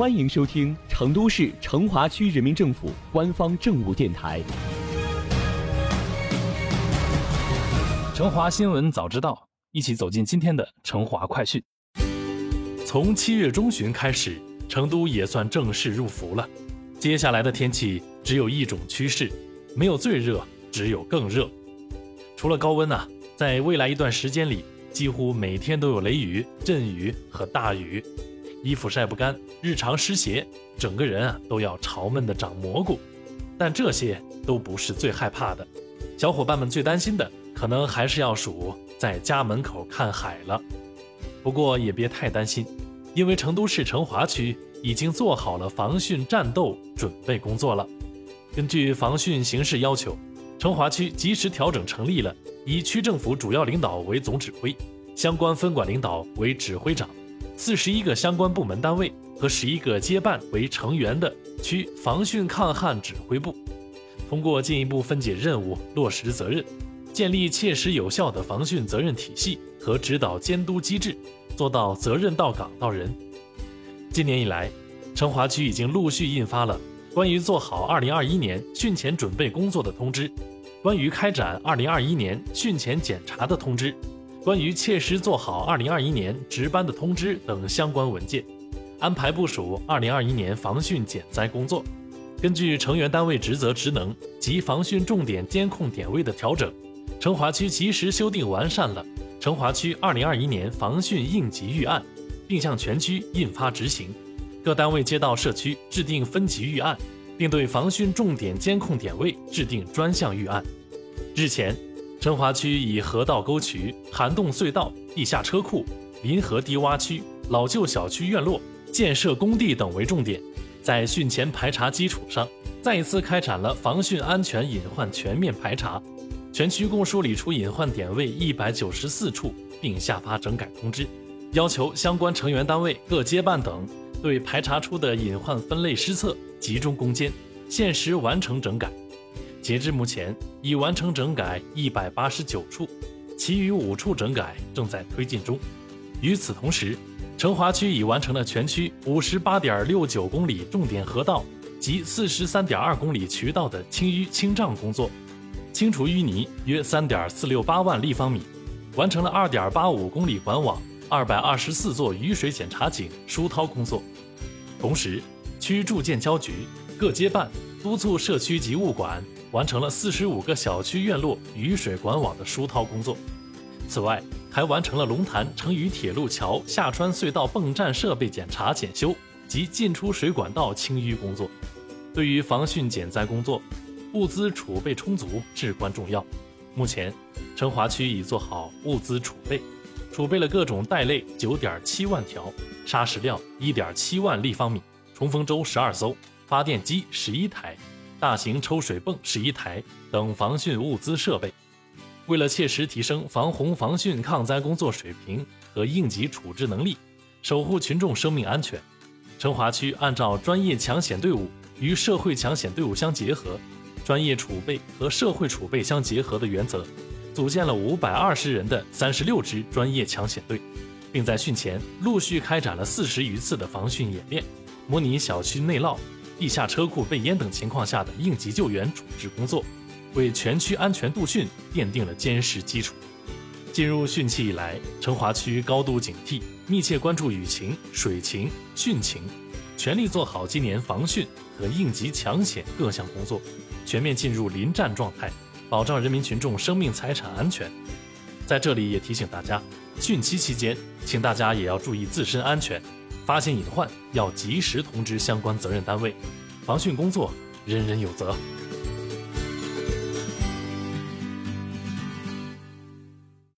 欢迎收听成都市成华区人民政府官方政务电台《成华新闻早知道》，一起走进今天的成华快讯。从七月中旬开始，成都也算正式入伏了。接下来的天气只有一种趋势，没有最热，只有更热。除了高温呢，在未来一段时间里，几乎每天都有雷雨、阵雨和大雨。衣服晒不干，日常湿鞋，整个人啊都要潮闷的长蘑菇。但这些都不是最害怕的，小伙伴们最担心的，可能还是要数在家门口看海了。不过也别太担心，因为成都市成华区已经做好了防汛战斗准备工作了。根据防汛形势要求，成华区及时调整成立了以区政府主要领导为总指挥，相关分管领导为指挥长。四十一个相关部门单位和十一个接办为成员的区防汛抗旱指挥部，通过进一步分解任务、落实责任，建立切实有效的防汛责任体系和指导监督机制，做到责任到岗到人。今年以来，成华区已经陆续印发了关于做好二零二一年汛前准备工作的通知，关于开展二零二一年汛前检查的通知。关于切实做好2021年值班的通知等相关文件，安排部署2021年防汛减灾工作。根据成员单位职责职能及防汛重点监控点位的调整，成华区及时修订完善了《成华区2021年防汛应急预案》，并向全区印发执行。各单位街道社区制定分级预案，并对防汛重点监控点位制定专项预案。日前。成华区以河道沟渠、涵洞隧道、地下车库、临河低洼区、老旧小区院落、建设工地等为重点，在汛前排查基础上，再一次开展了防汛安全隐患全面排查。全区共梳理出隐患点位一百九十四处，并下发整改通知，要求相关成员单位、各街办等对排查出的隐患分类施策，集中攻坚，限时完成整改。截至目前，已完成整改一百八十九处，其余五处整改正在推进中。与此同时，成华区已完成了全区五十八点六九公里重点河道及四十三点二公里渠道的清淤清障工作，清除淤泥约三点四六八万立方米，完成了二点八五公里管网、二百二十四座雨水检查井疏涛工作。同时，区住建交局各街办督促社区及物管。完成了四十五个小区院落雨水管网的疏涛工作，此外，还完成了龙潭成渝铁路桥下穿隧道泵站设备检查检修及进出水管道清淤工作。对于防汛减灾工作，物资储备充足至关重要。目前，成华区已做好物资储备，储备了各种袋类九点七万条，砂石料一点七万立方米，冲锋舟十二艘，发电机十一台。大型抽水泵十一台等防汛物资设备，为了切实提升防洪防汛抗灾工作水平和应急处置能力，守护群众生命安全，成华区按照专业抢险队伍与社会抢险队伍相结合，专业储备和社会储备相结合的原则，组建了五百二十人的三十六支专业抢险队，并在汛前陆续开展了四十余次的防汛演练，模拟小区内涝。地下车库被淹等情况下的应急救援处置工作，为全区安全度汛奠定了坚实基础。进入汛期以来，成华区高度警惕，密切关注雨情、水情、汛情，全力做好今年防汛和应急抢险各项工作，全面进入临战状态，保障人民群众生命财产安全。在这里也提醒大家，汛期期间，请大家也要注意自身安全。发现隐患要及时通知相关责任单位，防汛工作人人有责。